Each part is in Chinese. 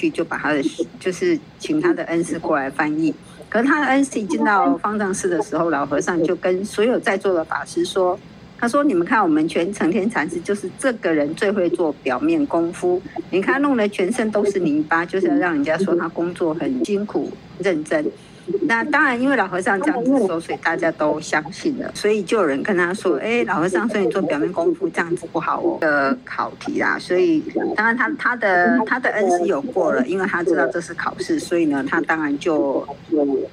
去，就把他的就是请他的恩师过来翻译。可是他的恩师进到方丈室的时候，老和尚就跟所有在座的法师说。他说：“你们看，我们全成天禅师就是这个人最会做表面功夫。你看，弄得全身都是泥巴，就是要让人家说他工作很辛苦、认真。那当然，因为老和尚这样子说，所以大家都相信了。所以就有人跟他说：‘哎，老和尚说你做表面功夫这样子不好哦。’的考题啦，所以当然他他的他的恩师有过了，因为他知道这是考试，所以呢，他当然就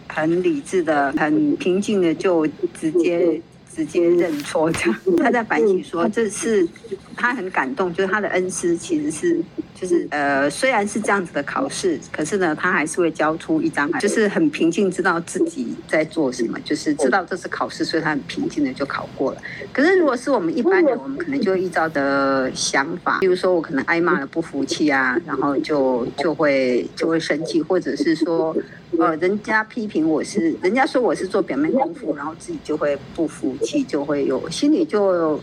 很理智的、很平静的就直接。”直接认错，这样他在反省说，这是他很感动，就是他的恩师其实是就是呃，虽然是这样子的考试，可是呢，他还是会交出一张，就是很平静，知道自己在做什么，就是知道这是考试，所以他很平静的就考过了。可是如果是我们一般人，我们可能就会依照的想法，比如说我可能挨骂了不服气啊，然后就就会就会生气，或者是说。呃，人家批评我是，人家说我是做表面功夫，然后自己就会不服气，就会有心里就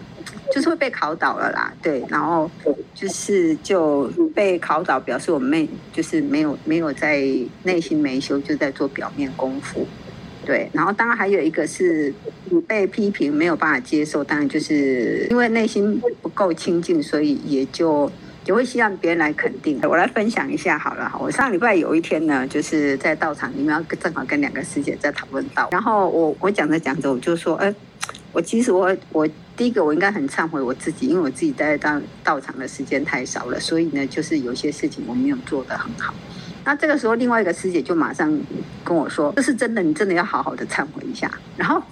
就是会被考倒了啦，对，然后就是就被考倒，表示我们没就是没有没有在内心没修，就在做表面功夫，对，然后当然还有一个是被批评没有办法接受，当然就是因为内心不够清净，所以也就。也会希望别人来肯定。我来分享一下好了。我上礼拜有一天呢，就是在道场里面，正好跟两个师姐在讨论道。然后我我讲着讲着，我就说，哎，我其实我我第一个我应该很忏悔我自己，因为我自己待在道道场的时间太少了，所以呢，就是有些事情我没有做得很好。那这个时候，另外一个师姐就马上跟我说，这是真的，你真的要好好的忏悔一下。然后。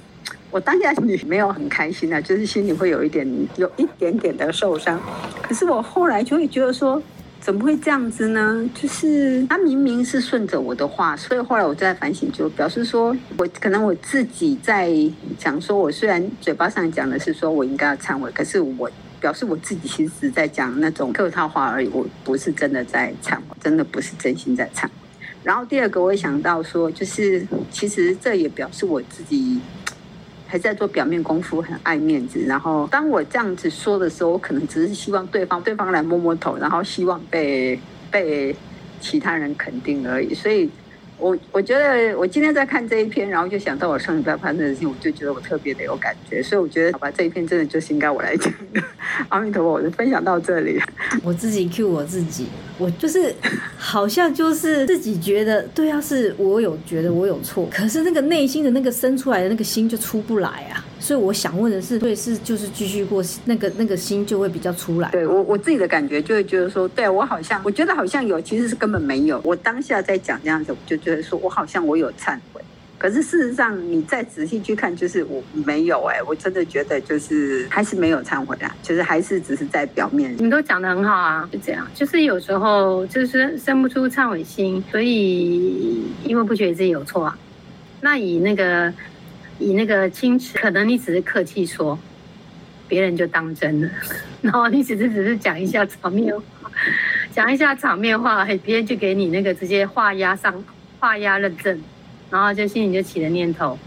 我当下心里没有很开心啊，就是心里会有一点，有一点点的受伤。可是我后来就会觉得说，怎么会这样子呢？就是他明明是顺着我的话，所以后来我在反省，就表示说我可能我自己在讲，说我虽然嘴巴上讲的是说我应该要忏悔，可是我表示我自己其实是在讲那种客套话而已，我不是真的在忏悔，真的不是真心在忏悔。然后第二个我也想到说，就是其实这也表示我自己。还在做表面功夫，很爱面子。然后当我这样子说的时候，我可能只是希望对方对方来摸摸头，然后希望被被其他人肯定而已。所以。我我觉得我今天在看这一篇，然后就想到我上礼拜发生的事情，我就觉得我特别的有感觉，所以我觉得好吧，这一篇真的就是应该我来讲的。阿弥陀佛，我就分享到这里。我自己 cue 我自己，我就是好像就是自己觉得对啊，是我有觉得我有错，可是那个内心的那个生出来的那个心就出不来啊。所以我想问的是，对，是就是继续过那个那个心就会比较出来。对我我自己的感觉就会觉得说，对我好像我觉得好像有，其实是根本没有。我当下在讲这样子，我就觉得说我好像我有忏悔，可是事实上你再仔细去看，就是我没有哎、我真的觉得就是还是没有忏悔啊，就是还是只是在表面。你都讲得很好啊，就这样，就是有时候就是生不出忏悔心，所以因为不觉得自己有错啊，那以那个。以那个矜持，可能你只是客气说，别人就当真了。然后你只是只是讲一下场面话，讲一下场面话，别人就给你那个直接画押上画押认证，然后就心里就起了念头。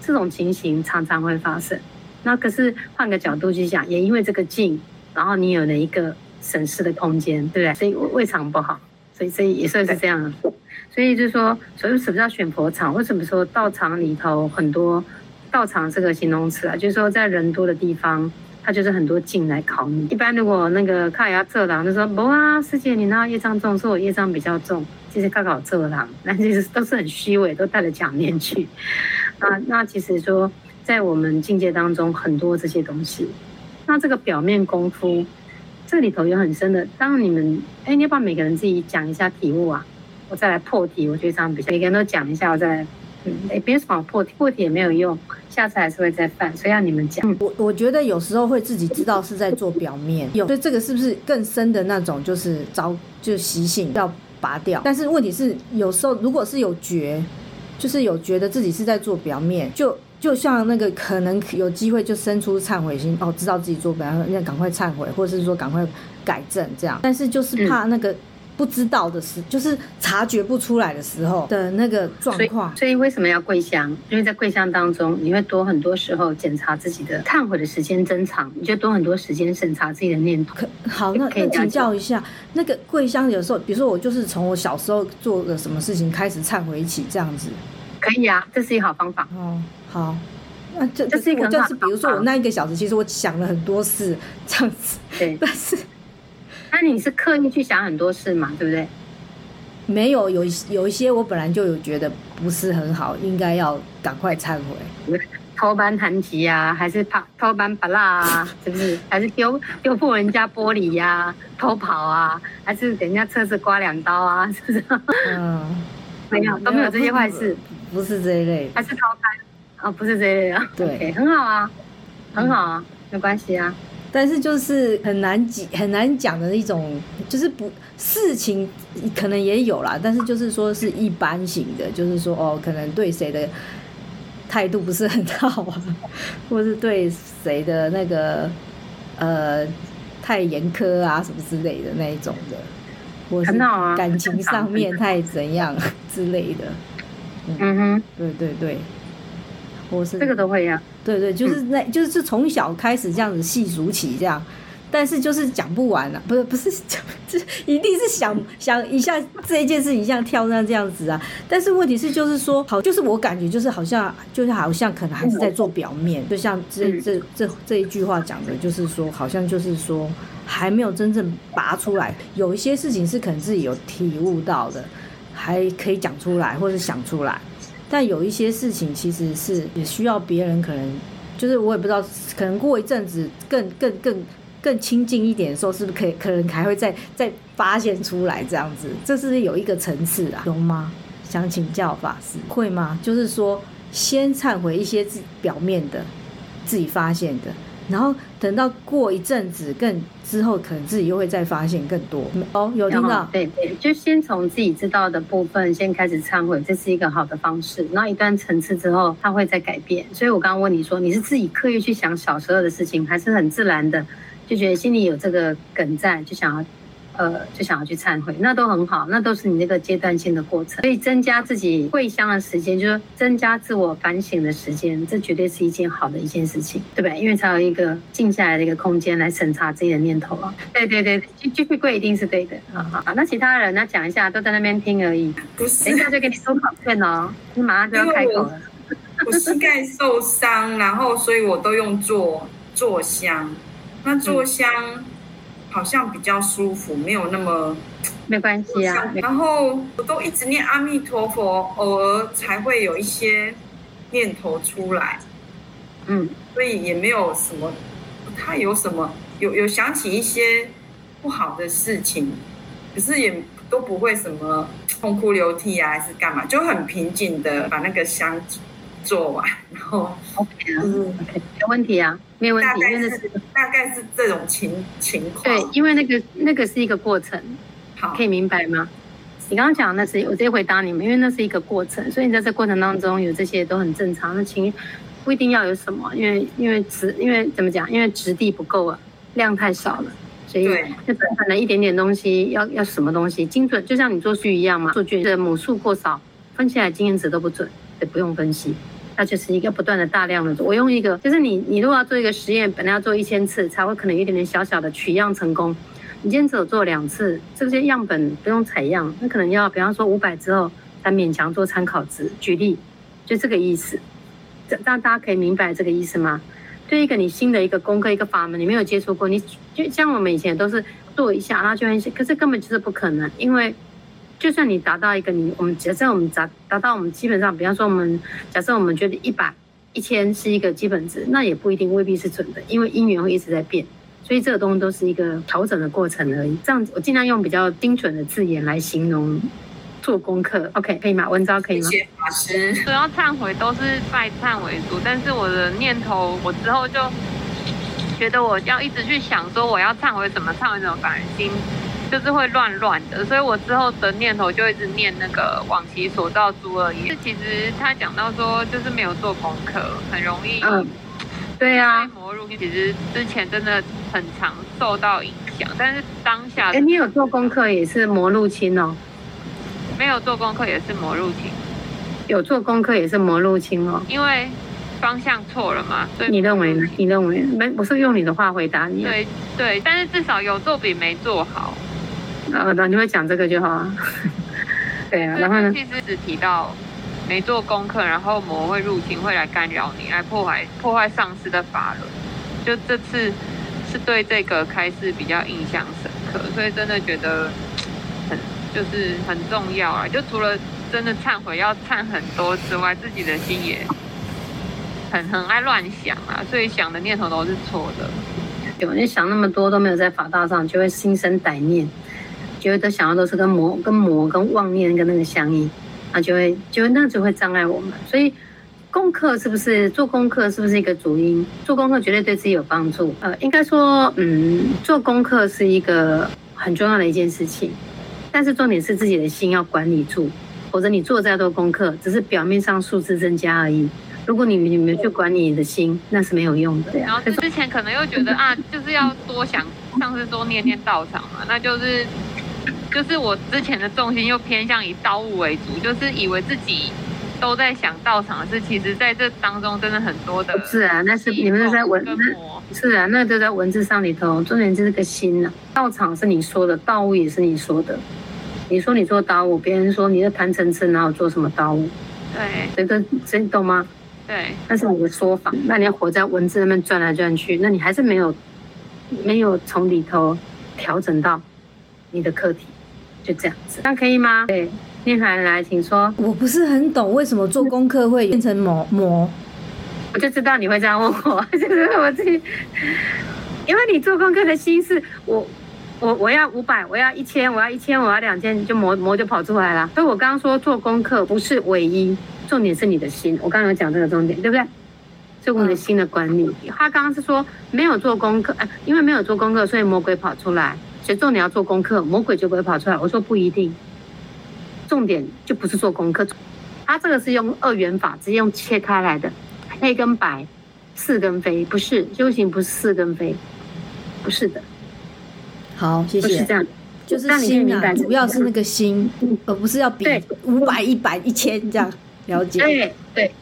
这种情形常常会发生。那可是换个角度去想，也因为这个境，然后你有了一个审视的空间，对不对？所以未尝不好。所以所以也算是这样。所以就是说，所以什么叫选佛场？为什么说道场里头很多道场这个形容词啊？就是说，在人多的地方，它就是很多境来考你。一般如果那个看牙测量，就说不啊，师姐你那业障重，说我业障比较重，其实高考测量，那其实都是很虚伪，都带着假面去。啊，那其实说在我们境界当中，很多这些东西，那这个表面功夫，这里头有很深的。当你们哎，你要不要每个人自己讲一下体悟啊？我再来破题，我觉得这样比较每个人都讲一下，我再来，嗯，别什么破题，破题也没有用，下次还是会再犯，所以要你们讲。我我觉得有时候会自己知道是在做表面，有，所以这个是不是更深的那种，就是招就习性要拔掉？但是问题是，有时候如果是有觉，就是有觉得自己是在做表面，就就像那个可能有机会就生出忏悔心，哦，知道自己做表面，要赶快忏悔，或者是说赶快改正这样。但是就是怕那个。不知道的时，就是察觉不出来的时候的那个状况。所以为什么要跪香？因为在跪香当中，你会多很多时候检查自己的忏悔的时间增长，你就多很多时间审查自己的念头。可好，那可以请教一下，那个跪香有时候，比如说我就是从我小时候做的什么事情开始忏悔起，这样子。可以啊，这是一个好方法。哦，好。那这这是一个就是，比如说我那一个小时，其实我想了很多事，这样子。对，但是，那你是刻意去想很多事嘛？对不对？没有，有有一些我本来就有觉得不是很好，应该要赶快忏悔。偷搬弹吉啊，还是怕偷搬不辣啊？是不是？还是丢丢破人家玻璃呀、啊？偷跑啊？还是给人家车子刮两刀啊？是不是？嗯，没有，都没有这些坏事不，是这一类，还是偷拍。哦，不是这样啊，对，okay, 很好啊，很好啊，嗯、没关系啊。但是就是很难讲，很难讲的一种，就是不事情可能也有啦，但是就是说是一般型的，就是说哦，可能对谁的态度不是很好啊，或是对谁的那个呃太严苛啊什么之类的那一种的，或是感情上面太怎样之类的。嗯，哼，对对对。我是这个都会呀、啊，对对，就是那，嗯、就是从小开始这样子细数起这样，但是就是讲不完了，啊，不是不是讲，这一定是想想一下这一件事情像跳那这样子啊，但是问题是就是说，好，就是我感觉就是好像就是好像可能还是在做表面，就像这这这这一句话讲的，就是说好像就是说还没有真正拔出来，有一些事情是可能自己有体悟到的，还可以讲出来或者想出来。但有一些事情其实是也需要别人，可能就是我也不知道，可能过一阵子更更更更亲近一点的时候，是不是可以可能还会再再发现出来这样子？这是有一个层次啊？有吗？想请教法师会吗？就是说先忏悔一些自表面的自己发现的。然后等到过一阵子，更之后可能自己又会再发现更多哦。有听到？对对，就先从自己知道的部分先开始忏悔，这是一个好的方式。然后一段层次之后，它会再改变。所以我刚刚问你说，你是自己刻意去想小时候的事情，还是很自然的就觉得心里有这个梗在，就想要。呃，就想要去忏悔，那都很好，那都是你那个阶段性的过程。所以增加自己跪香的时间，就是增加自我反省的时间，这绝对是一件好的一件事情，对不对？因为才有一个静下来的一个空间来审查自己的念头啊。对对对，继继续跪一定是对的。好好，那其他人呢讲一下，都在那边听而已。不是，等一下就给你收考卷哦，你马上就要开口了。我，我膝盖受伤，然后所以我都用坐坐香。那坐香。嗯好像比较舒服，没有那么没关系啊。然后我都一直念阿弥陀佛，偶尔才会有一些念头出来，嗯，所以也没有什么，不太有什么，有有想起一些不好的事情，可是也都不会什么痛哭流涕啊，还是干嘛，就很平静的把那个香做完，然后 OK 啊，嗯，OK，没问题啊。没有问题，大概是大概是这种情情况。对，因为那个那个是一个过程，好，可以明白吗？你刚刚讲的那是我直接回答你们，因为那是一个过程，所以你在这过程当中有这些都很正常。那情不一定要有什么，因为因为质因为怎么讲？因为质地不够啊，量太少了，所以就短短的一点点东西要要什么东西精准，就像你做数据一样嘛，数据的母数过少，分析来经验值都不准，也不用分析。它就是一个不断的大量的，我用一个，就是你你如果要做一个实验，本来要做一千次才会可能有一点点小小的取样成功，你今天只有做两次，这些样本不用采样，那可能要比方说五百之后才勉强做参考值。举例，就这个意思，这让大家可以明白这个意思吗？对一个你新的一个功课一个法门，你没有接触过，你就像我们以前都是做一下，然后就很，可是根本就是不可能，因为。就算你达到一个你，我们假设我们达达到我们基本上，比方说我们假设我们觉得一百、一千是一个基本值，那也不一定未必是准的，因为因缘会一直在变，所以这个东西都是一个调整的过程而已。这样我尽量用比较精准的字眼来形容做功课。OK，可以吗？文昭可以吗？谢谢法师。主要忏悔都是拜忏为主，但是我的念头，我之后就觉得我要一直去想说我要忏悔怎么，忏悔怎么，反而心。就是会乱乱的，所以我之后的念头就一直念那个往昔所造诸恶业。其实他讲到说，就是没有做功课，很容易，嗯，对呀、啊，魔入。其实之前真的很常受到影响，但是当下，哎，你有做功课也是魔入侵哦，没有做功课也是魔入侵，有做功课也是魔入侵哦，因为方向错了嘛。所以你认为呢？你认为没？我是用你的话回答你。对对，但是至少有做比没做好。呃，那你会讲这个就好啊。对啊，然后呢？其实只提到没做功课，然后魔会入侵，会来干扰你，来破坏破坏上司的法轮。就这次是对这个开始比较印象深刻，所以真的觉得很就是很重要啊。就除了真的忏悔要忏很多之外，自己的心也很很爱乱想啊，所以想的念头都是错的。有你想那么多都没有在法道上，就会心生歹念。觉得想要都是跟魔、跟魔、跟妄念跟那个相应，啊就会就会那就会障碍我们。所以功课是不是做功课是不是一个主因？做功课绝对对自己有帮助。呃，应该说，嗯，做功课是一个很重要的一件事情。但是重点是自己的心要管理住，否则你做再多功课，只是表面上数字增加而已。如果你你没有去管理你的心，那是没有用的。然后之前可能又觉得啊，就是要多想，像是多念念道场嘛，那就是。就是我之前的重心又偏向以道务为主，就是以为自己都在想道场的事，其实在这当中真的很多的。是啊，那是你们在文字。是啊，那都在文字上里头，重点就是个心呐、啊。道场是你说的，道务也是你说的。你说你做道务，别人说你在谈层次，哪有做什么道务？对，这个真懂吗？对，那是你的说法。那你要活在文字那边转来转去，那你还是没有没有从里头调整到你的课题。就这样子，那可以吗？对，念涵来，请说。我不是很懂为什么做功课会变成魔魔，我就知道你会这样问我，就是我自己，因为你做功课的心是我，我我要五百，我要一千，我要一千，我要两千，就魔魔就跑出来了。所以我刚刚说做功课不是唯一，重点是你的心。我刚刚有讲这个重点，对不对？是我们的心的管理。他刚刚是说没有做功课，哎，因为没有做功课，所以魔鬼跑出来。所以重点要做功课，魔鬼就不会跑出来。我说不一定，重点就不是做功课，他这个是用二元法，直接用切开来的，黑跟白，是跟非，不是修行不是是跟非，不是的。好，谢谢。不是这样，就是心啊，主要是那个心，而不是要比五百、一百、一千这样了解。对对。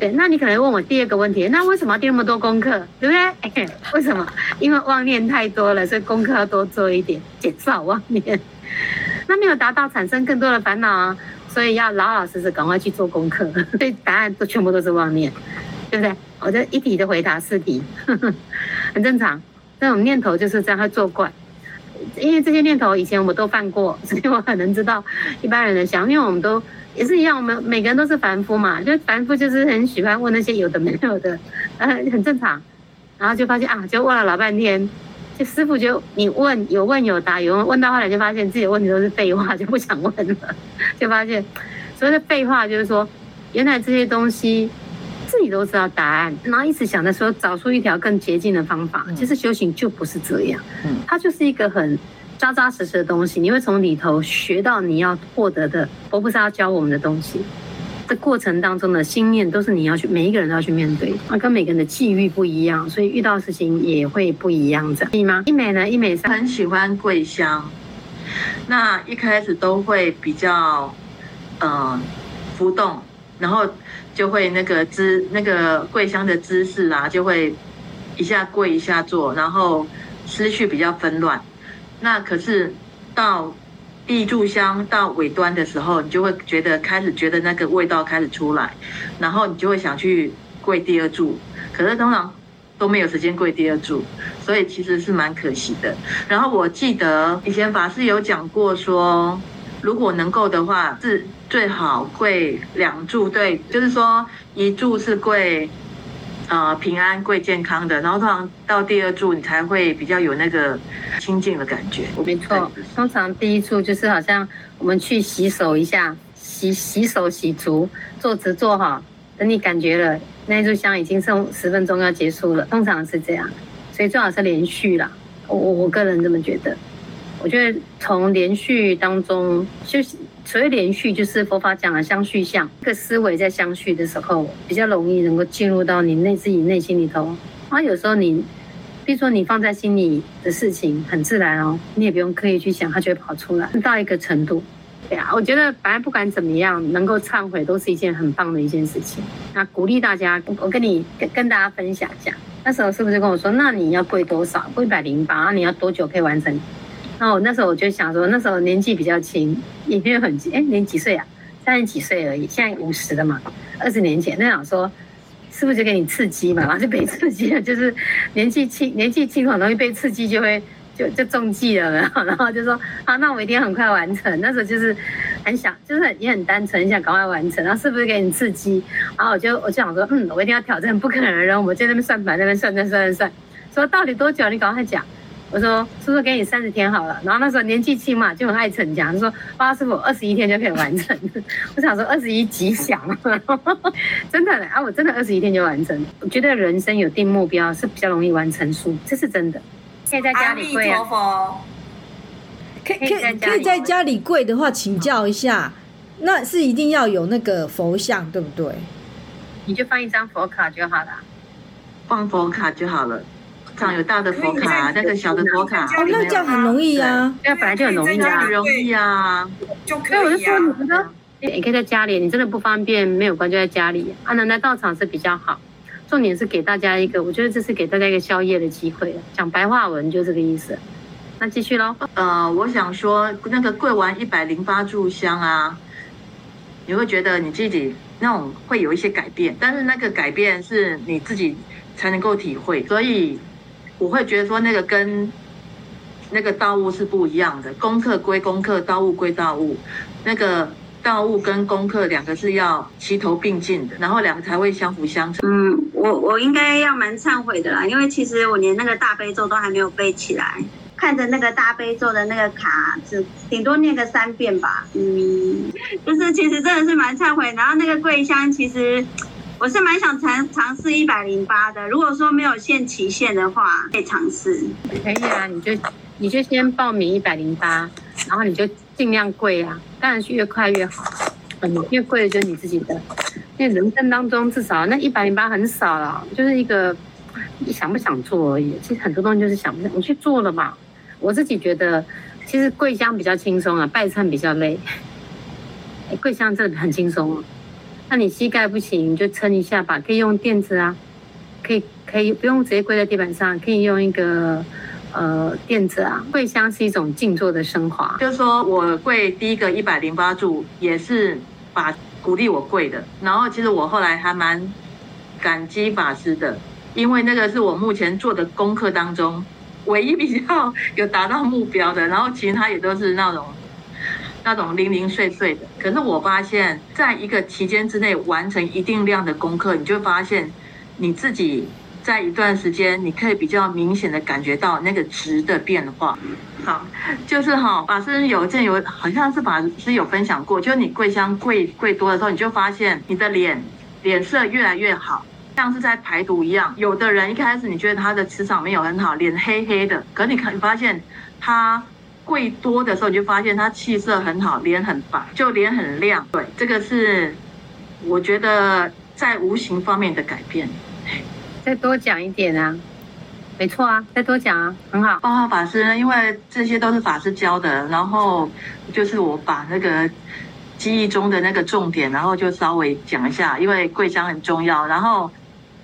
对，那你可能问我第二个问题，那为什么要订那么多功课，对不对？为什么？因为妄念太多了，所以功课要多做一点，减少妄念。那没有达到，产生更多的烦恼啊，所以要老老实实赶快去做功课。所以答案都全部都是妄念，对不对？我这一题的回答四题，很正常。这种念头就是这样会作怪，因为这些念头以前我们都犯过，所以我很能知道一般人的想法，因为我们都。也是一样，我们每个人都是凡夫嘛，就凡夫就是很喜欢问那些有的没有的，呃，很正常。然后就发现啊，就问了老半天，就师傅就你问有问有答，有问，问到后来就发现自己的问题都是废话，就不想问了，就发现所谓的废话就是说，原来这些东西自己都知道答案，然后一直想着说找出一条更捷径的方法。其实修行就不是这样，它就是一个很。扎扎实实的东西，你会从里头学到你要获得的。佛菩萨教我们的东西，这过程当中的心念都是你要去，每一个人都要去面对。啊，跟每个人的际遇不一样，所以遇到事情也会不一样。这样可以吗？一美呢？一美是很喜欢跪香，那一开始都会比较呃浮动，然后就会那个姿那个跪香的姿势啊，就会一下跪一下坐，然后思绪比较纷乱。那可是到第一炷香到尾端的时候，你就会觉得开始觉得那个味道开始出来，然后你就会想去跪第二炷，可是通常都没有时间跪第二炷，所以其实是蛮可惜的。然后我记得以前法师有讲过说，如果能够的话，是最好跪两炷，对，就是说一炷是跪。呃，平安贵健康的，然后通常到第二柱，你才会比较有那个清净的感觉。没错，通常第一柱就是好像我们去洗手一下，洗洗手洗足，坐直坐好，等你感觉了，那一炷香已经剩十分钟要结束了，通常是这样，所以最好是连续啦。我我个人这么觉得，我觉得从连续当中就是。所谓连续，就是佛法讲的相续相。这个思维在相续的时候，比较容易能够进入到你内自己内心里头。啊，有时候你，比如说你放在心里的事情很自然哦，你也不用刻意去想，它就会跑出来。到一个程度，对啊，我觉得反正不管怎么样，能够忏悔都是一件很棒的一件事情。那鼓励大家，我跟你跟跟大家分享一下，那时候是不是跟我说，那你要跪多少？跪一百零八，你要多久可以完成？然后我那时候我就想说，那时候年纪比较轻，也没有很轻哎，年几岁啊？三十几岁而已，现在五十了嘛。二十年前那想说。是不是就给你刺激嘛？然后就被刺激了，就是年纪轻，年纪轻很容易被刺激，就会就就中计了。然后然后就说啊，那我一定很快完成。那时候就是很想，就是很也很单纯，想赶快完成。然后是不是给你刺激？然后我就我就想说，嗯，我一定要挑战不可能的任务。我在那边算盘，那边算算算算算，说到底多久？你赶快讲。我说，是不是给你三十天好了？然后那时候年纪轻嘛，就很爱逞强，就说，八师傅二十一天就可以完成。我想说二十一吉祥，真的啊，我真的二十一天就完成。我觉得人生有定目标是比较容易完成数，这是真的。可以在家里跪啊。可以可以可以在家里跪的话，请教一下，那是一定要有那个佛像，对不对？你就放一张佛卡就好了，放佛卡就好了。上有大的佛卡，那个小的佛卡，哦，那这样很容易啊，那本来就很容易啊，很容易啊，就可以啊。我就说，你觉得，你可以在家里，你真的不方便，没有关系，就在家里啊，能来到场是比较好。重点是给大家一个，我觉得这是给大家一个宵夜的机会。讲白话文就这个意思。那继续喽。呃，我想说，那个跪完一百零八炷香啊，你会觉得你自己那种会有一些改变，但是那个改变是你自己才能够体会，所以。我会觉得说那个跟那个道务是不一样的，功课归功课，道务归道务。那个道务跟功课两个是要齐头并进的，然后两个才会相辅相成。嗯，我我应该要蛮忏悔的啦，因为其实我连那个大悲咒都还没有背起来，看着那个大悲咒的那个卡，只顶多念个三遍吧。嗯，就是其实真的是蛮忏悔。然后那个跪香其实。我是蛮想尝尝试一百零八的，如果说没有限期限的话，可以尝试。可以啊，你就你就先报名一百零八，然后你就尽量贵啊，当然是越快越好。嗯，越贵的就是你自己的。因为人生当中至少那一百零八很少了，就是一个你想不想做而已。其实很多东西就是想不想，你去做了嘛。我自己觉得，其实跪香比较轻松啊，拜忏比较累。跪香真的很轻松啊。那你膝盖不行，你就撑一下吧，可以用垫子啊，可以可以不用直接跪在地板上，可以用一个呃垫子啊。跪香是一种静坐的升华，就是说我跪第一个一百零八柱，也是把鼓励我跪的。然后其实我后来还蛮感激法师的，因为那个是我目前做的功课当中唯一比较 有达到目标的，然后其他也都是那种。那种零零碎碎的，可是我发现，在一个期间之内完成一定量的功课，你就发现你自己在一段时间，你可以比较明显的感觉到那个值的变化。好，就是哈，法师有见有，好像是法师有分享过，就是你跪香跪跪多的时候，你就发现你的脸脸色越来越好，像是在排毒一样。有的人一开始你觉得他的磁场没有很好，脸黑黑的，可你看你发现他。跪多的时候，你就发现他气色很好，脸很白，就脸很亮。对，这个是我觉得在无形方面的改变。再多讲一点啊，没错啊，再多讲啊，很好。报告法师呢，因为这些都是法师教的，然后就是我把那个记忆中的那个重点，然后就稍微讲一下，因为跪香很重要。然后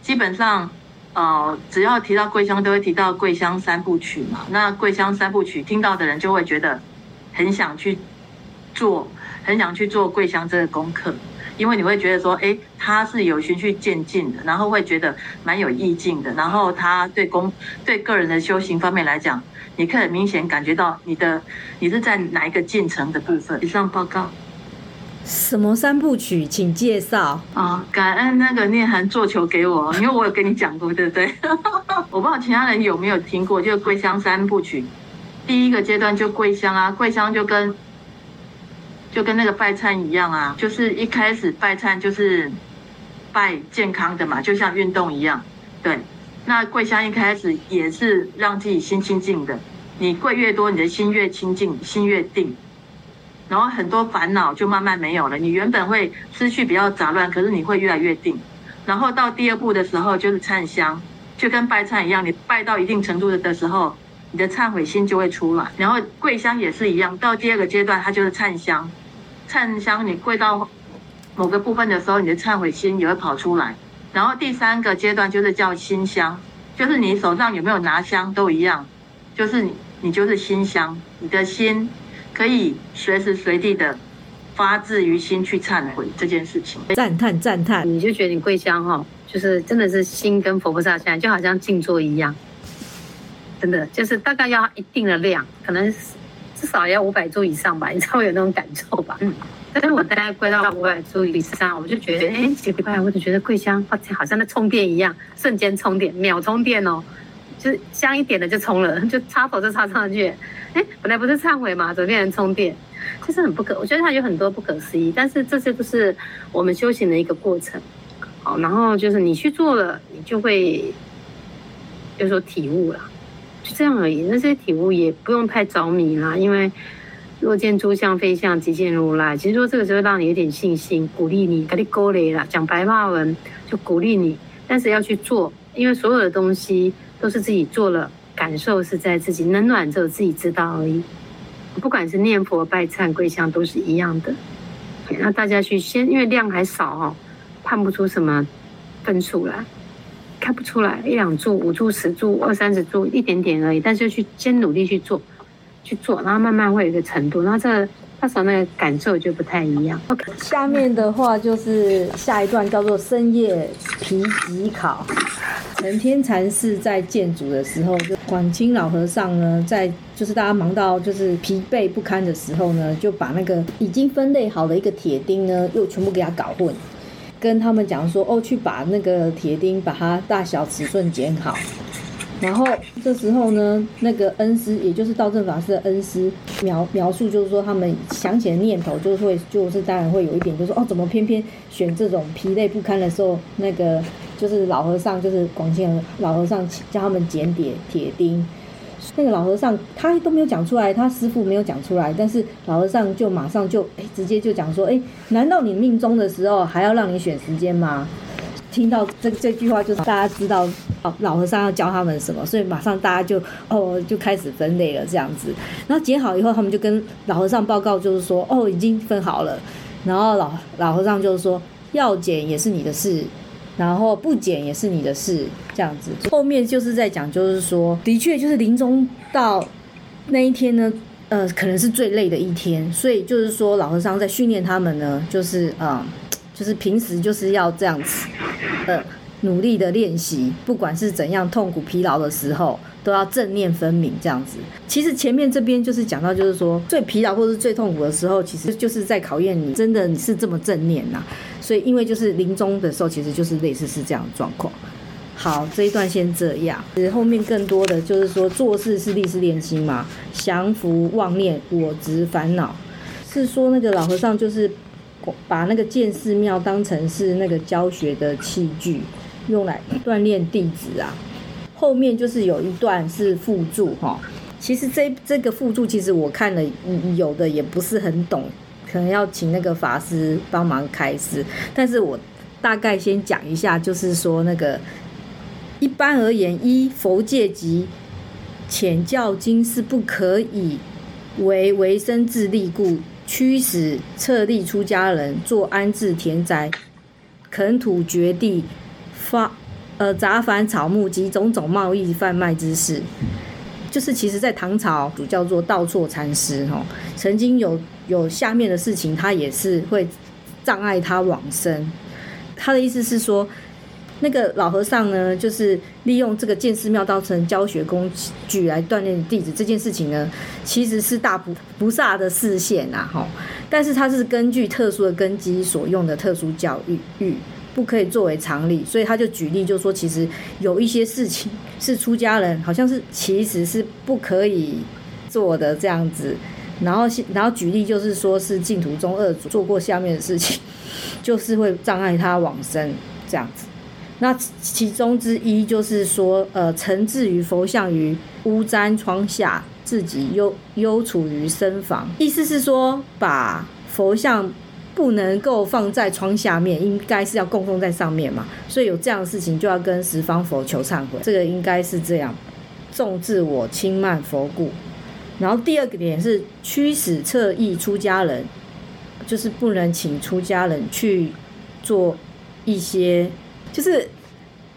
基本上。呃，只要提到桂香，都会提到桂香三部曲嘛。那桂香三部曲，听到的人就会觉得很想去做，很想去做桂香这个功课，因为你会觉得说，哎，它是有循序渐进的，然后会觉得蛮有意境的，然后它对功对个人的修行方面来讲，你可以明显感觉到你的你是在哪一个进程的部分。以上报告。什么三部曲，请介绍啊、感恩那个念涵做球给我，因为我有跟你讲过，对不对？我不知道其他人有没有听过，就桂香三部曲。第一个阶段就桂香啊，桂香就跟就跟那个拜忏一样啊，就是一开始拜忏就是拜健康的嘛，就像运动一样。对，那桂香一开始也是让自己心清净的，你跪越多，你的心越清净，心越定。然后很多烦恼就慢慢没有了，你原本会思绪比较杂乱，可是你会越来越定。然后到第二步的时候就是忏香，就跟拜忏一样，你拜到一定程度的时候，你的忏悔心就会出来。然后跪香也是一样，到第二个阶段，它就是忏香。忏香，你跪到某个部分的时候，你的忏悔心也会跑出来。然后第三个阶段就是叫心香，就是你手上有没有拿香都一样，就是你你就是心香，你的心可以随时随地的发自于心去忏悔这件事情。赞叹赞叹，你就觉得你跪香哈，就是真的是心跟佛菩萨像，就好像静坐一样，真的就是大概要一定的量，可能至少要五百株以上吧，你才会有那种感受吧。嗯。但是我大概跪到五百株以上，我就觉得，哎，奇怪，我就觉得桂香好像在充电一样，瞬间充电，秒充电哦，就是香一点的就充了，就插头就插上去。哎，本来不是忏悔嘛，怎么变成充电？就是很不可，我觉得它有很多不可思议。但是这些都是我们修行的一个过程。好，然后就是你去做了，你就会有所体悟了，就这样而已。那些体悟也不用太着迷啦，因为。若见诸相非相，即见如来。其实说这个时候让你有点信心，鼓励你，给你鼓励了。讲白话文就鼓励你，但是要去做，因为所有的东西都是自己做了，感受是在自己，冷暖只有自己知道而已。不管是念佛、拜忏、跪香，都是一样的。那大家去先，因为量还少哦，判不出什么分数来，看不出来一两柱、五柱、十柱、二三十柱，一点点而已。但是去先努力去做。去做，然后慢慢会有一个程度，然后这个那时候那个感受就不太一样。OK，下面的话就是下一段叫做深夜皮吉考。承天禅师在建筑的时候，就广清老和尚呢，在就是大家忙到就是疲惫不堪的时候呢，就把那个已经分类好的一个铁钉呢，又全部给它搞混，跟他们讲说哦，去把那个铁钉把它大小尺寸剪好。然后这时候呢，那个恩师，也就是道正法师的恩师描描述，就是说他们想起的念头，就会，就是当然会有一点，就是说哦，怎么偏偏选这种疲累不堪的时候，那个就是老和尚，就是广钦老和尚叫他们捡铁铁钉，那个老和尚他都没有讲出来，他师父没有讲出来，但是老和尚就马上就哎直接就讲说，哎，难道你命中的时候还要让你选时间吗？听到这这句话，就是大家知道老和尚要教他们什么，所以马上大家就哦就开始分类了这样子。然后剪好以后，他们就跟老和尚报告，就是说哦已经分好了。然后老老和尚就是说要剪也是你的事，然后不剪也是你的事，这样子。后面就是在讲，就是说的确就是临终到那一天呢，呃可能是最累的一天，所以就是说老和尚在训练他们呢，就是啊。就是平时就是要这样子，呃，努力的练习，不管是怎样痛苦疲劳的时候，都要正念分明这样子。其实前面这边就是讲到，就是说最疲劳或是最痛苦的时候，其实就是在考验你真的你是这么正念呐。所以因为就是临终的时候，其实就是类似是这样的状况。好，这一段先这样，其实后面更多的就是说做事是立誓练心嘛，降伏妄念我执烦恼，是说那个老和尚就是。把那个见寺庙当成是那个教学的器具，用来锻炼弟子啊。后面就是有一段是附注哈，其实这这个附注其实我看了有的也不是很懂，可能要请那个法师帮忙开示。但是我大概先讲一下，就是说那个一般而言，一佛戒及浅教经是不可以为为生自利故。驱使册立出家人做安置田宅、垦土掘地、发呃杂繁草木及种种贸易贩卖之事，就是其实在唐朝主叫做道错禅师哈，曾经有有下面的事情，他也是会障碍他往生。他的意思是说。那个老和尚呢，就是利用这个建寺庙当成教学工具来锻炼弟子这件事情呢，其实是大菩菩萨的视线呐，哈。但是他是根据特殊的根基所用的特殊教育，育不可以作为常理，所以他就举例，就说其实有一些事情是出家人好像是其实是不可以做的这样子。然后然后举例就是说是净土宗二祖做过下面的事情，就是会障碍他往生这样子。那其中之一就是说，呃，曾置于佛像于屋簪窗下，自己幽幽处于身房。意思是说，把佛像不能够放在窗下面，应该是要供奉在上面嘛。所以有这样的事情，就要跟十方佛求忏悔。这个应该是这样。重自我轻慢佛故。然后第二个点是驱使侧翼出家人，就是不能请出家人去做一些，就是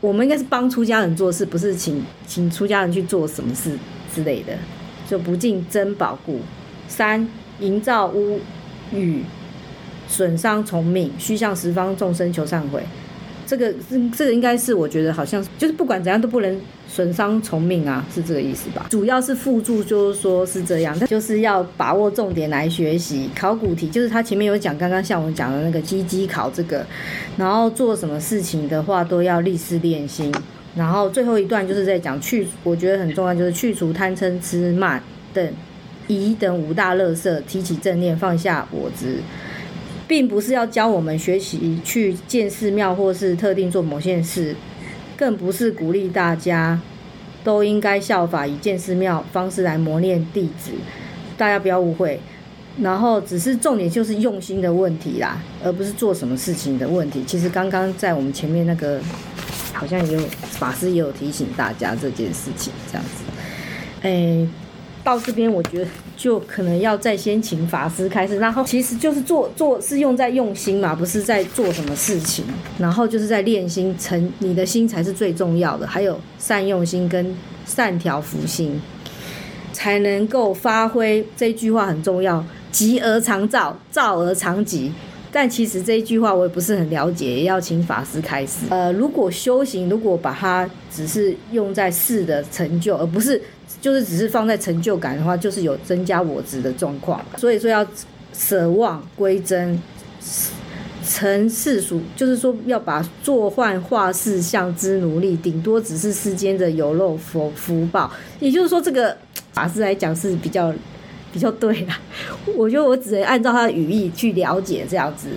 我们应该是帮出家人做事，不是请请出家人去做什么事之类的，就不敬珍宝故。三、营造污秽，损伤从命，须向十方众生求忏悔。这个这个应该是我觉得好像就是不管怎样都不能损伤从命啊，是这个意思吧？主要是附注就是说是这样，就是要把握重点来学习考古题，就是他前面有讲，刚刚像我们讲的那个基基考这个，然后做什么事情的话都要立誓练心，然后最后一段就是在讲去，我觉得很重要，就是去除贪嗔痴慢等疑等五大乐色，提起正念，放下我执。并不是要教我们学习去建寺庙或是特定做某件事，更不是鼓励大家都应该效法以建寺庙方式来磨练弟子，大家不要误会。然后只是重点就是用心的问题啦，而不是做什么事情的问题。其实刚刚在我们前面那个好像也有法师也有提醒大家这件事情，这样子，哎。到这边，我觉得就可能要再先请法师开始，然后其实就是做做是用在用心嘛，不是在做什么事情，然后就是在练心，成你的心才是最重要的，还有善用心跟善调福心，才能够发挥。这句话很重要，急而常躁，躁而常急。但其实这一句话我也不是很了解，也要请法师开示。呃，如果修行，如果把它只是用在事的成就，而不是。就是只是放在成就感的话，就是有增加我执的状况。所以说要舍妄归真，成世俗，就是说要把做幻化事向之努力，顶多只是世间的有漏福福报。也就是说，这个法师来讲是比较比较对啦。我觉得我只能按照他的语义去了解这样子。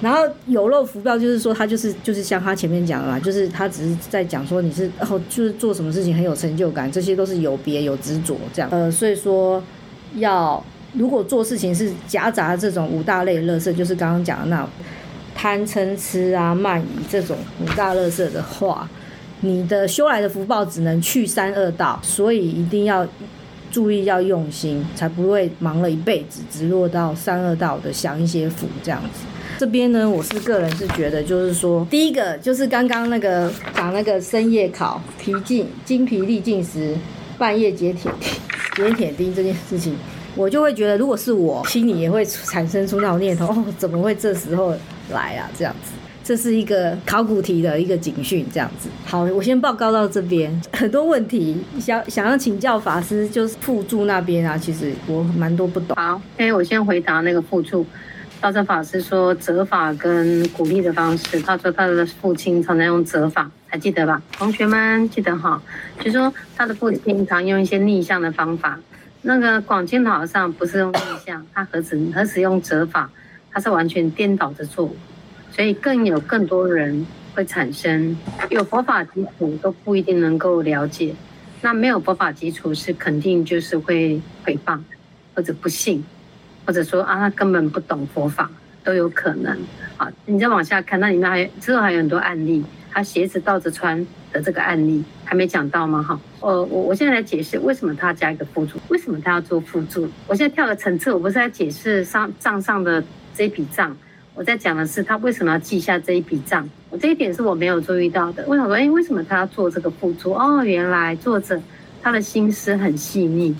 然后有漏福报，就是说他就是就是像他前面讲的嘛，就是他只是在讲说你是哦，就是做什么事情很有成就感，这些都是有别有执着这样。呃，所以说要如果做事情是夹杂这种五大类乐色，就是刚刚讲的那贪嗔痴啊、慢疑这种五大乐色的话，你的修来的福报只能去三恶道，所以一定要注意要用心，才不会忙了一辈子，只落到三恶道的享一些福这样子。这边呢，我是个人是觉得，就是说，第一个就是刚刚那个讲那个深夜考疲尽精疲力尽时，半夜解铁 解铁钉这件事情，我就会觉得，如果是我，心里也会产生出那种念头，哦，怎么会这时候来啊？这样子，这是一个考古题的一个警讯，这样子。好，我先报告到这边，很多问题想想要请教法师，就是附助那边啊，其实我蛮多不懂。好，哎，我先回答那个附助。道真法师说责法跟鼓励的方式，他说他的父亲常常用责法，还记得吧？同学们记得哈，就说他的父亲常用一些逆向的方法。那个广钦老和尚不是用逆向，他何止何止用责法，他是完全颠倒着做，所以更有更多人会产生有佛法基础都不一定能够了解，那没有佛法基础是肯定就是会诽谤或者不信。或者说啊，他根本不懂佛法都有可能。好，你再往下看，那里面还之后还有很多案例，他鞋子倒着穿的这个案例还没讲到吗？哈，呃，我我现在来解释为什么他加一个辅助，为什么他要做辅助。我现在跳个层次，我不是在解释上账上的这笔账，我在讲的是他为什么要记下这一笔账。我这一点是我没有注意到的。我想说，哎，为什么他要做这个附注？哦，原来作者他的心思很细腻。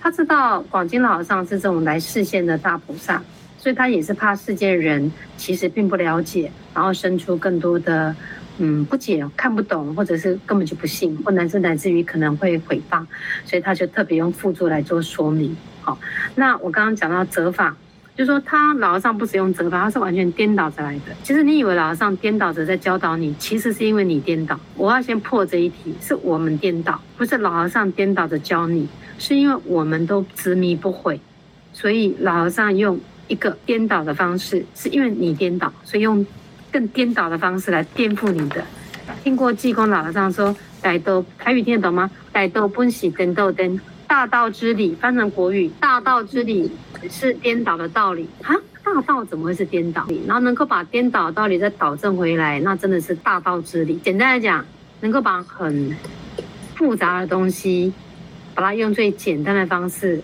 他知道广钦老和尚是这种来示现的大菩萨，所以他也是怕世间人其实并不了解，然后生出更多的嗯不解、看不懂，或者是根本就不信，或乃至乃至于可能会诽谤，所以他就特别用附注来做说明。好，那我刚刚讲到折法，就说他老和尚不使用责法，他是完全颠倒着来的。其实你以为老和尚颠倒着在教导你，其实是因为你颠倒。我要先破这一题，是我们颠倒，不是老和尚颠倒着教你。是因为我们都执迷不悔，所以老和尚用一个颠倒的方式，是因为你颠倒，所以用更颠倒的方式来颠覆你的。听过济公老和尚说“大道”，台语听得懂吗？“大道本是颠倒灯，大道之理”翻成国语，“大道之理”是颠倒的道理啊？大道怎么会是颠倒？然后能够把颠倒的道理再导正回来，那真的是大道之理。简单来讲，能够把很复杂的东西，把它用最简单的方式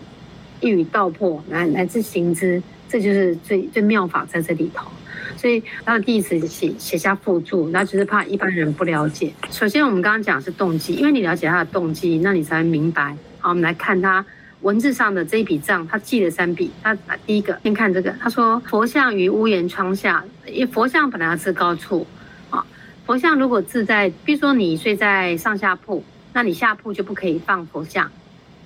一语道破，来来自行之，这就是最最妙法在这里头。所以他的弟子写写下附注，那就是怕一般人不了解。首先，我们刚刚讲的是动机，因为你了解他的动机，那你才会明白。好，我们来看他文字上的这一笔账，他记了三笔。他第一个先看这个，他说佛像于屋檐窗下，因为佛像本来要置高处啊，佛像如果置在，比如说你睡在上下铺，那你下铺就不可以放佛像。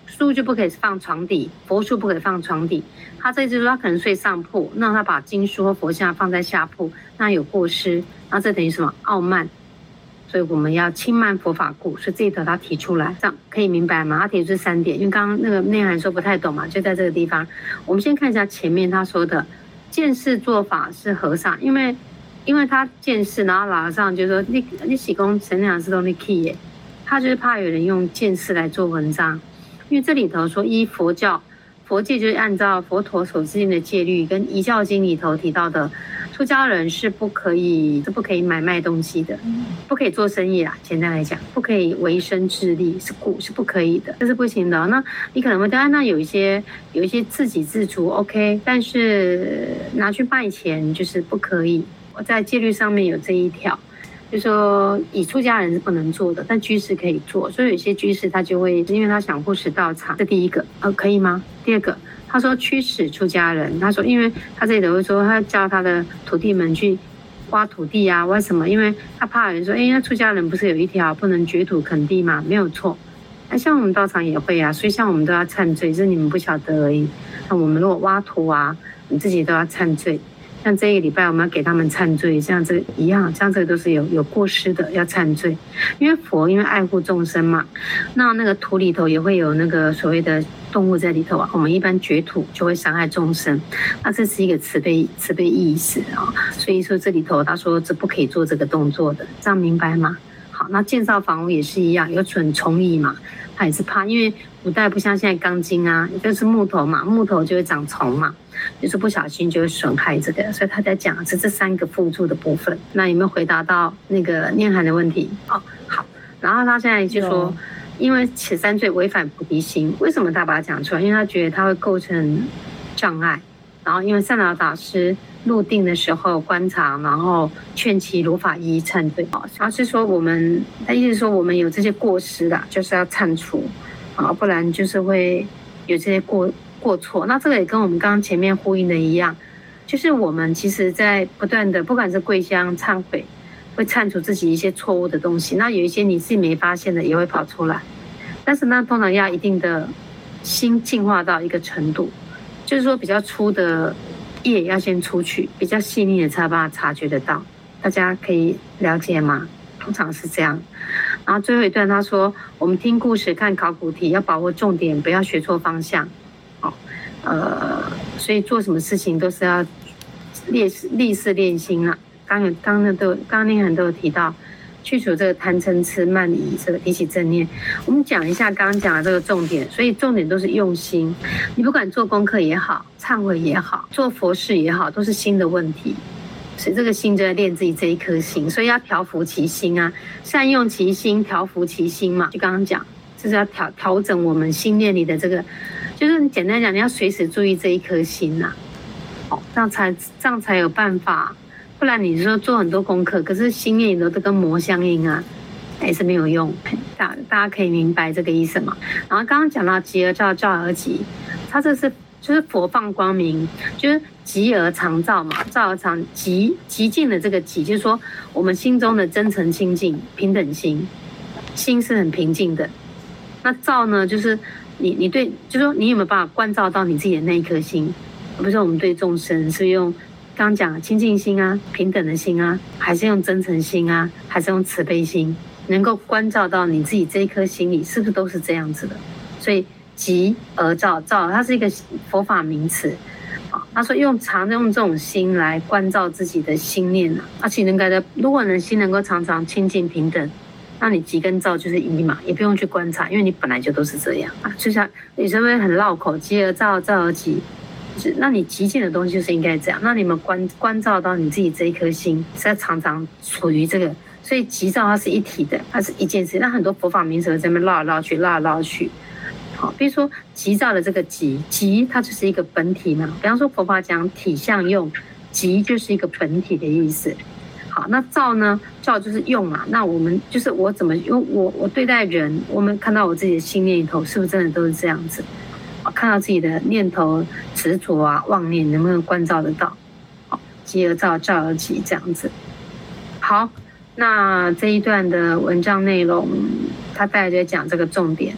书就不可以放床底，佛书不可以放床底。他这意思说他可能睡上铺，那他把经书和佛像放在下铺，那有过失，那这等于什么？傲慢。所以我们要轻慢佛法故，所以这一条他提出来，这样可以明白吗？他提出三点，因为刚刚那个内涵说不太懂嘛，就在这个地方。我们先看一下前面他说的，见识做法是和尚，因为 因为他见识，然后老和尚就说你你喜功神两师都你 key 耶，他就是怕有人用见识来做文章。因为这里头说依佛教，佛戒就是按照佛陀所制定的戒律，跟一教经里头提到的，出家人是不可以，是不可以买卖东西的，不可以做生意啦。简单来讲，不可以为生自利，是故是不可以的，这是不行的。那你可能会当然，那有一些有一些自给自足，OK，但是拿去卖钱就是不可以。我在戒律上面有这一条。就说以出家人是不能做的，但居士可以做。所以有些居士他就会，因为他想护持道场，这第一个，呃，可以吗？第二个，他说驱使出家人，他说，因为他这里头会说，他叫他的徒弟们去挖土地啊，挖什么？因为他怕人说，哎，那出家人不是有一条不能掘土垦地吗？没有错。那像我们道场也会啊，所以像我们都要忏罪，只是你们不晓得而已。那我们如果挖土啊，你自己都要忏罪。像这一个礼拜，我们要给他们忏罪，像这一样，像这个都是有有过失的，要忏罪。因为佛因为爱护众生嘛，那那个土里头也会有那个所谓的动物在里头啊。我们一般掘土就会伤害众生，那这是一个慈悲慈悲意识啊。所以说这里头他说这不可以做这个动作的，这样明白吗？好，那建造房屋也是一样，有蠢虫蚁嘛，他也是怕，因为古代不像现在钢筋啊，就是木头嘛，木头就会长虫嘛。就是不小心就会损害这个，所以他在讲是这三个辅助的部分。那有没有回答到那个念涵的问题？哦，好。然后他现在就说，因为此三罪违反菩提心，为什么他把它讲出来？因为他觉得他会构成障碍。然后因为善导大师入定的时候观察，然后劝其如法一一忏罪。哦，他是说我们，他意思说我们有这些过失的，就是要忏除啊，不然就是会有这些过。过错，那这个也跟我们刚刚前面呼应的一样，就是我们其实，在不断的，不管是跪香忏悔，会忏除自己一些错误的东西。那有一些你自己没发现的，也会跑出来。但是呢，通常要一定的心净化到一个程度，就是说比较粗的业要先出去，比较细腻的才把它察觉得到。大家可以了解吗？通常是这样。然后最后一段他说，我们听故事、看考古题，要把握重点，不要学错方向。好呃，所以做什么事情都是要练历事练心啊。刚有刚那都刚那很都有提到，去除这个贪嗔痴慢疑，这个提起正念。我们讲一下刚刚讲的这个重点，所以重点都是用心。你不管做功课也好，忏悔也好，做佛事也好，都是心的问题。所以这个心就在练自己这一颗心，所以要调伏其心啊，善用其心，调伏其心嘛。就刚刚讲，就是要调调整我们心念里的这个。就是你简单讲，你要随时注意这一颗心呐，哦，这样才这样才有办法，不然你说做很多功课，可是心念里头都跟魔相应啊，还是没有用。大大家可以明白这个意思嘛？然后刚刚讲到极而照，照而极，它这是就是佛放光明，就是极而常照嘛，照而常极极尽的这个极，就是说我们心中的真诚清净平等心，心是很平静的。那照呢，就是。你你对，就是说你有没有办法关照到你自己的那一颗心？比如说我们对众生是用刚讲的清净心啊、平等的心啊，还是用真诚心啊，还是用慈悲心？能够关照到你自己这一颗心里，是不是都是这样子的？所以极而照照，它是一个佛法名词啊。他说用常用这种心来关照自己的心念啊，而且能该的，如果能心能够常常清净平等。那你极跟照就是一嘛，也不用去观察，因为你本来就都是这样啊。就像有时候会很绕口，极而照，照而极，是，那你极尽的东西就是应该这样。那你们关关照到你自己这一颗心，是要常常处于这个，所以急躁它是一体的，它是一件事。那很多佛法名词在那边绕来绕去，绕来绕去。好，比如说急躁的这个急，急它就是一个本体嘛。比方说佛法讲体相用，急就是一个本体的意思。好，那躁呢？躁就是用嘛。那我们就是我怎么用？我我对待人，我们看到我自己的心念里头，是不是真的都是这样子？看到自己的念头执着啊、妄念，能不能观照得到？好，急而躁，躁而急，这样子。好，那这一段的文章内容，他大概就讲这个重点。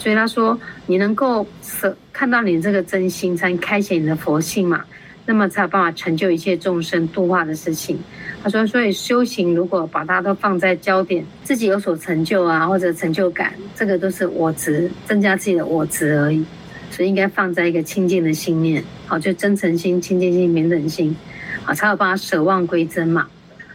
所以他说，你能够舍看到你这个真心，才能开显你的佛性嘛，那么才有办法成就一切众生度化的事情。他说，所以修行如果把它都放在焦点，自己有所成就啊，或者成就感，这个都是我执，增加自己的我执而已。所以应该放在一个清净的心念，好，就真诚心、清净心、平等心，好，才有办法舍妄归真嘛。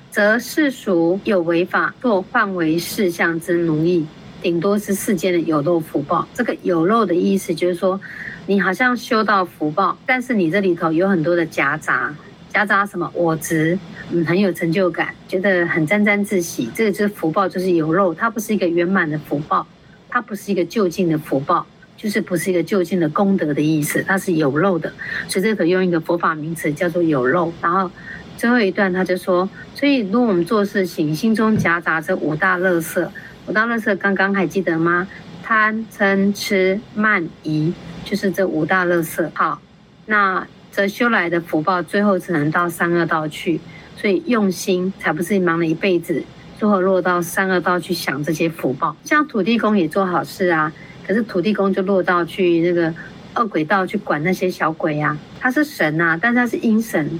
则世俗有为法，若换为事相之奴役，顶多是世间的有漏福报。这个有漏的意思就是说，你好像修到福报，但是你这里头有很多的夹杂，夹杂什么我执，嗯，很有成就感，觉得很沾沾自喜。这个就是福报，就是有漏，它不是一个圆满的福报，它不是一个究竟的福报。就是不是一个究竟的功德的意思，它是有漏的，所以这个用一个佛法名词叫做有漏。然后最后一段他就说，所以如果我们做事情，心中夹杂着五大垃圾，五大垃圾刚刚还记得吗？贪嗔痴慢疑，就是这五大垃圾。好，那这修来的福报，最后只能到三恶道去。所以用心才不是忙了一辈子，最后落到三恶道去享这些福报。像土地公也做好事啊。可是土地公就落到去那个恶鬼道去管那些小鬼呀、啊，他是神呐、啊，但是他是阴神，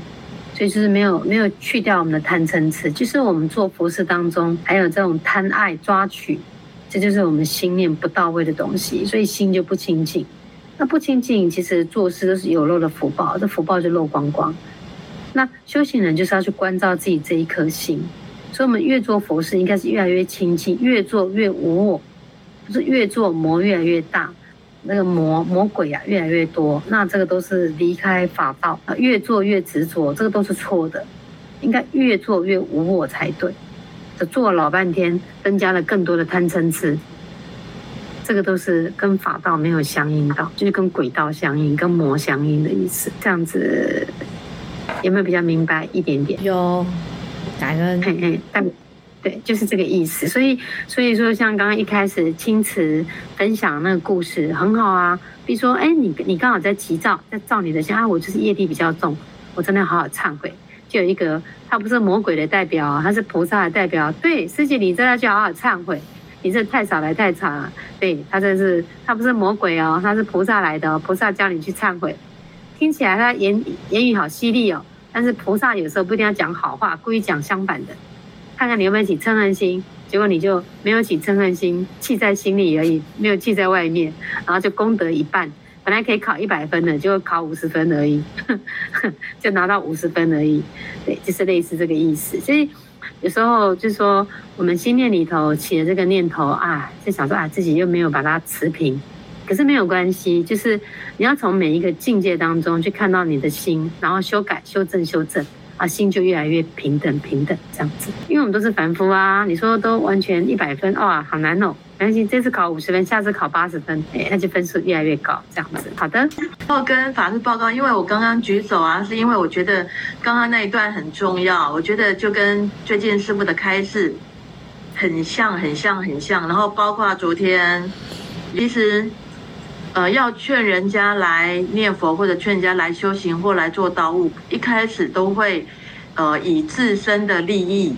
所以就是没有没有去掉我们的贪嗔痴，就是我们做佛事当中还有这种贪爱抓取，这就是我们心念不到位的东西，所以心就不清净。那不清净，其实做事都是有漏的福报，这福报就漏光光。那修行人就是要去关照自己这一颗心，所以我们越做佛事，应该是越来越清净，越做越无我。不是越做魔越来越大，那个魔魔鬼啊越来越多，那这个都是离开法道啊，越做越执着，这个都是错的，应该越做越无我才对。这做了老半天，增加了更多的贪嗔痴，这个都是跟法道没有相应到，就是跟鬼道相应，跟魔相应的意思。这样子有没有比较明白一点点？有，感恩。嘿嘿，但。对，就是这个意思。所以，所以说，像刚刚一开始青瓷分享那个故事很好啊。比如说，哎，你你刚好在急躁，在躁你的心啊，我就是业力比较重，我真的要好好忏悔。就有一个，他不是魔鬼的代表，他是菩萨的代表。对，师姐，你真的就好好忏悔，你这太少来太长了。对，他真是他不是魔鬼哦，他是菩萨来的哦，菩萨教你去忏悔。听起来他言言语好犀利哦，但是菩萨有时候不一定要讲好话，故意讲相反的。看看你有没有起嗔恨心，结果你就没有起嗔恨心，气在心里而已，没有气在外面，然后就功德一半，本来可以考一百分的，结果考五十分而已，就拿到五十分而已，对，就是类似这个意思。所以有时候就说我们心念里头起了这个念头啊，就想说啊自己又没有把它持平，可是没有关系，就是你要从每一个境界当中去看到你的心，然后修改、修正、修正。啊，心就越来越平等，平等这样子，因为我们都是凡夫啊。你说都完全一百分，哇，好难哦。没关系，这次考五十分，下次考八十分，哎，那就分数越来越高，这样子。好的，我跟法师报告，因为我刚刚举手啊，是因为我觉得刚刚那一段很重要，我觉得就跟最近师父的开示很像，很像，很像。然后包括昨天，其实。呃，要劝人家来念佛，或者劝人家来修行，或来做道务，一开始都会，呃，以自身的利益，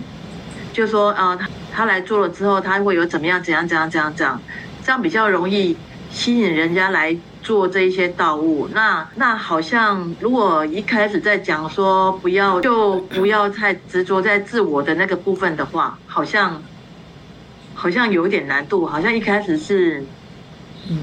就说，啊、呃，他他来做了之后，他会有怎么样，怎样，怎样，怎样，怎样，这样比较容易吸引人家来做这一些道务。那那好像，如果一开始在讲说不要，就不要太执着在自我的那个部分的话，好像，好像有点难度，好像一开始是，嗯。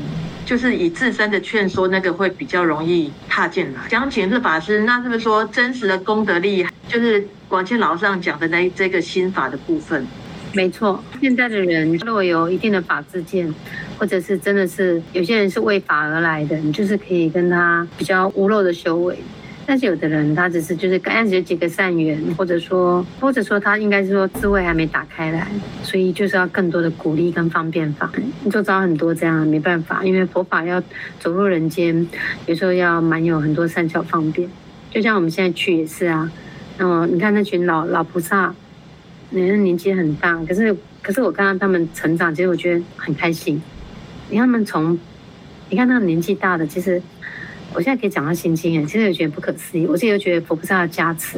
就是以自身的劝说，那个会比较容易踏进来。讲请示法师，那是不是说真实的功德力，就是广钦老上讲的那这个心法的部分？没错，现在的人若有一定的法自见，或者是真的是有些人是为法而来的，你就是可以跟他比较无漏的修为。但是有的人他只是就是刚开始几个善缘，或者说或者说他应该是说智慧还没打开来，所以就是要更多的鼓励跟方便法。你就找很多这样没办法，因为佛法要走入人间，有时候要蛮有很多善巧方便。就像我们现在去也是啊，那么你看那群老老菩萨，人年纪很大，可是可是我看到他们成长，其实我觉得很开心。你看他们从，你看那个年纪大的，其实。我现在可以讲到心经哎，其实我觉得不可思议。我自己又觉得佛菩萨的加持，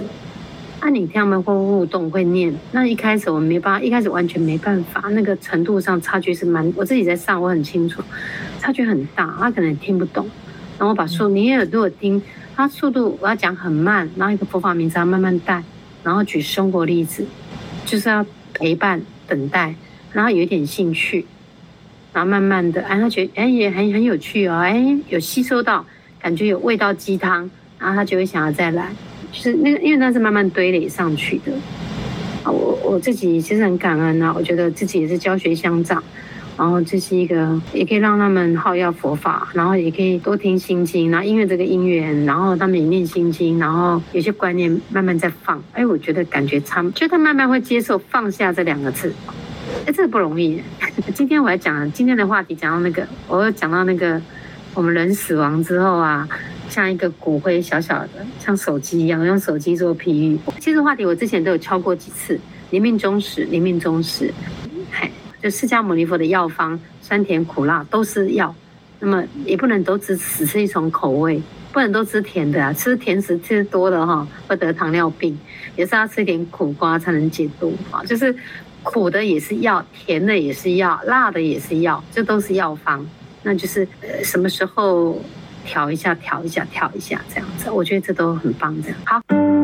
那、啊、你听他们会互动、会念，那一开始我没办法，一开始完全没办法，那个程度上差距是蛮。我自己在上，我很清楚，差距很大，他可能也听不懂。然后我把书，你也如果听他速度，我要讲很慢，然后一个佛法名称慢慢带，然后举生活例子，就是要陪伴、等待，然后有一点兴趣，然后慢慢的，哎，他觉得哎也很很有趣哦，哎，有吸收到。感觉有味道鸡汤，然后他就会想要再来，就是那个，因为那是慢慢堆垒上去的。啊，我我自己其实很感恩啊，我觉得自己也是教学相长，然后这是一个也可以让他们好要佛法，然后也可以多听心经，然后因为这个因缘，然后他们也念心经，然后有些观念慢慢在放。哎，我觉得感觉差，就他慢慢会接受放下这两个字。哎，这个不容易。今天我要讲今天的话题，讲到那个，我要讲到那个。我们人死亡之后啊，像一个骨灰小小的，像手机一样，用手机做比喻。其实话题我之前都有敲过几次，临命终时，临命终时，嗨，就释迦牟尼佛的药方，酸甜苦辣都是药，那么也不能都只只是一种口味，不能都吃甜的啊，吃甜食吃多了哈会得糖尿病，也是要吃一点苦瓜才能解毒啊，就是苦的也是药，甜的也是药，辣的也是药，这都是药方。那就是呃，什么时候调一下，调一下，调一下，这样子，我觉得这都很棒。这样好。